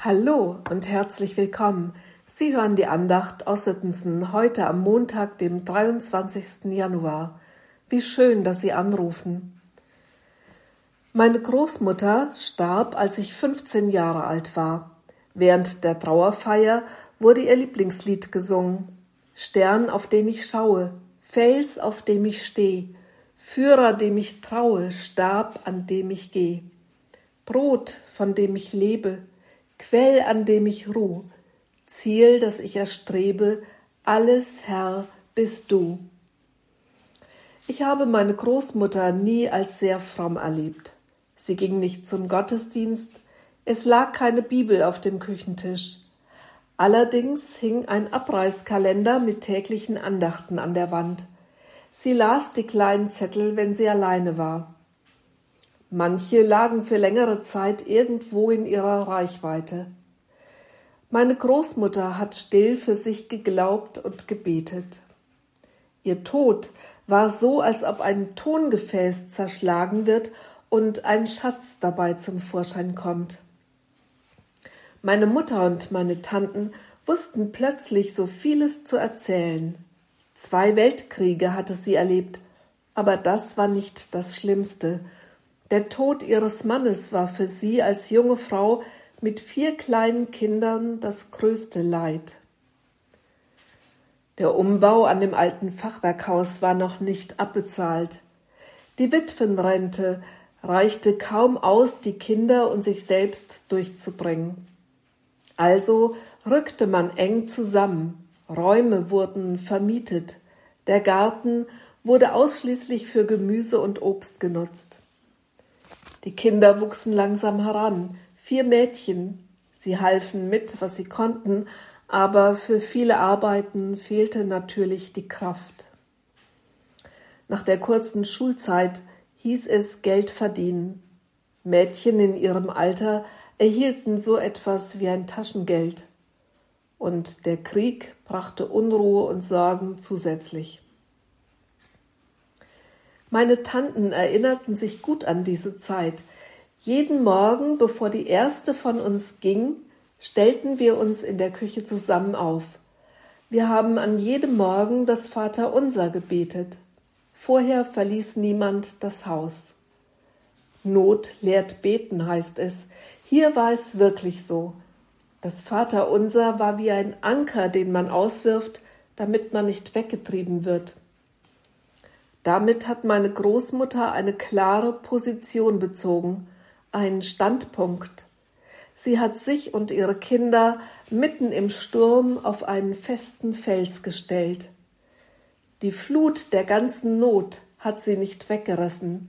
Hallo und herzlich willkommen. Sie hören die Andacht aus Sittensen heute am Montag, dem 23. Januar. Wie schön, dass Sie anrufen. Meine Großmutter starb, als ich 15 Jahre alt war. Während der Trauerfeier wurde ihr Lieblingslied gesungen. Stern, auf den ich schaue, Fels, auf dem ich steh, Führer, dem ich traue, Stab, an dem ich geh, Brot, von dem ich lebe, Quell, an dem ich ruh, Ziel, das ich erstrebe, alles, Herr, bist du. Ich habe meine Großmutter nie als sehr fromm erlebt. Sie ging nicht zum Gottesdienst, es lag keine Bibel auf dem Küchentisch. Allerdings hing ein Abreißkalender mit täglichen Andachten an der Wand. Sie las die kleinen Zettel, wenn sie alleine war. Manche lagen für längere Zeit irgendwo in ihrer Reichweite. Meine Großmutter hat still für sich geglaubt und gebetet. Ihr Tod war so, als ob ein Tongefäß zerschlagen wird und ein Schatz dabei zum Vorschein kommt. Meine Mutter und meine Tanten wussten plötzlich so vieles zu erzählen. Zwei Weltkriege hatte sie erlebt, aber das war nicht das Schlimmste, der Tod ihres Mannes war für sie als junge Frau mit vier kleinen Kindern das größte Leid. Der Umbau an dem alten Fachwerkhaus war noch nicht abbezahlt. Die Witwenrente reichte kaum aus, die Kinder und sich selbst durchzubringen. Also rückte man eng zusammen, Räume wurden vermietet, der Garten wurde ausschließlich für Gemüse und Obst genutzt. Die Kinder wuchsen langsam heran, vier Mädchen. Sie halfen mit, was sie konnten, aber für viele Arbeiten fehlte natürlich die Kraft. Nach der kurzen Schulzeit hieß es Geld verdienen. Mädchen in ihrem Alter erhielten so etwas wie ein Taschengeld. Und der Krieg brachte Unruhe und Sorgen zusätzlich. Meine Tanten erinnerten sich gut an diese Zeit. Jeden Morgen, bevor die erste von uns ging, stellten wir uns in der Küche zusammen auf. Wir haben an jedem Morgen das Vaterunser gebetet. Vorher verließ niemand das Haus. Not lehrt beten, heißt es. Hier war es wirklich so. Das Vaterunser war wie ein Anker, den man auswirft, damit man nicht weggetrieben wird. Damit hat meine Großmutter eine klare Position bezogen, einen Standpunkt. Sie hat sich und ihre Kinder mitten im Sturm auf einen festen Fels gestellt. Die Flut der ganzen Not hat sie nicht weggerissen.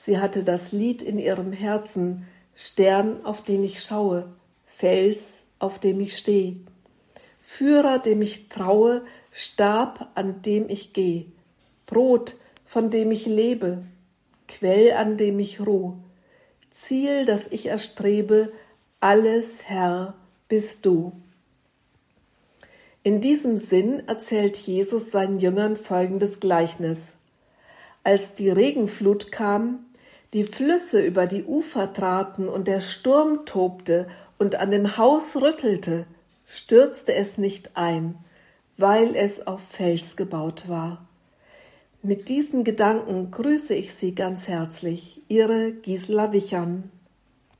Sie hatte das Lied in ihrem Herzen, Stern, auf den ich schaue, Fels, auf dem ich steh, Führer, dem ich traue, Stab, an dem ich geh, Brot, von dem ich lebe, Quell, an dem ich ruh, Ziel, das ich erstrebe, alles Herr bist du. In diesem Sinn erzählt Jesus seinen Jüngern folgendes Gleichnis. Als die Regenflut kam, die Flüsse über die Ufer traten und der Sturm tobte und an dem Haus rüttelte, stürzte es nicht ein, weil es auf Fels gebaut war. Mit diesen Gedanken grüße ich Sie ganz herzlich, Ihre Gisela Wichern.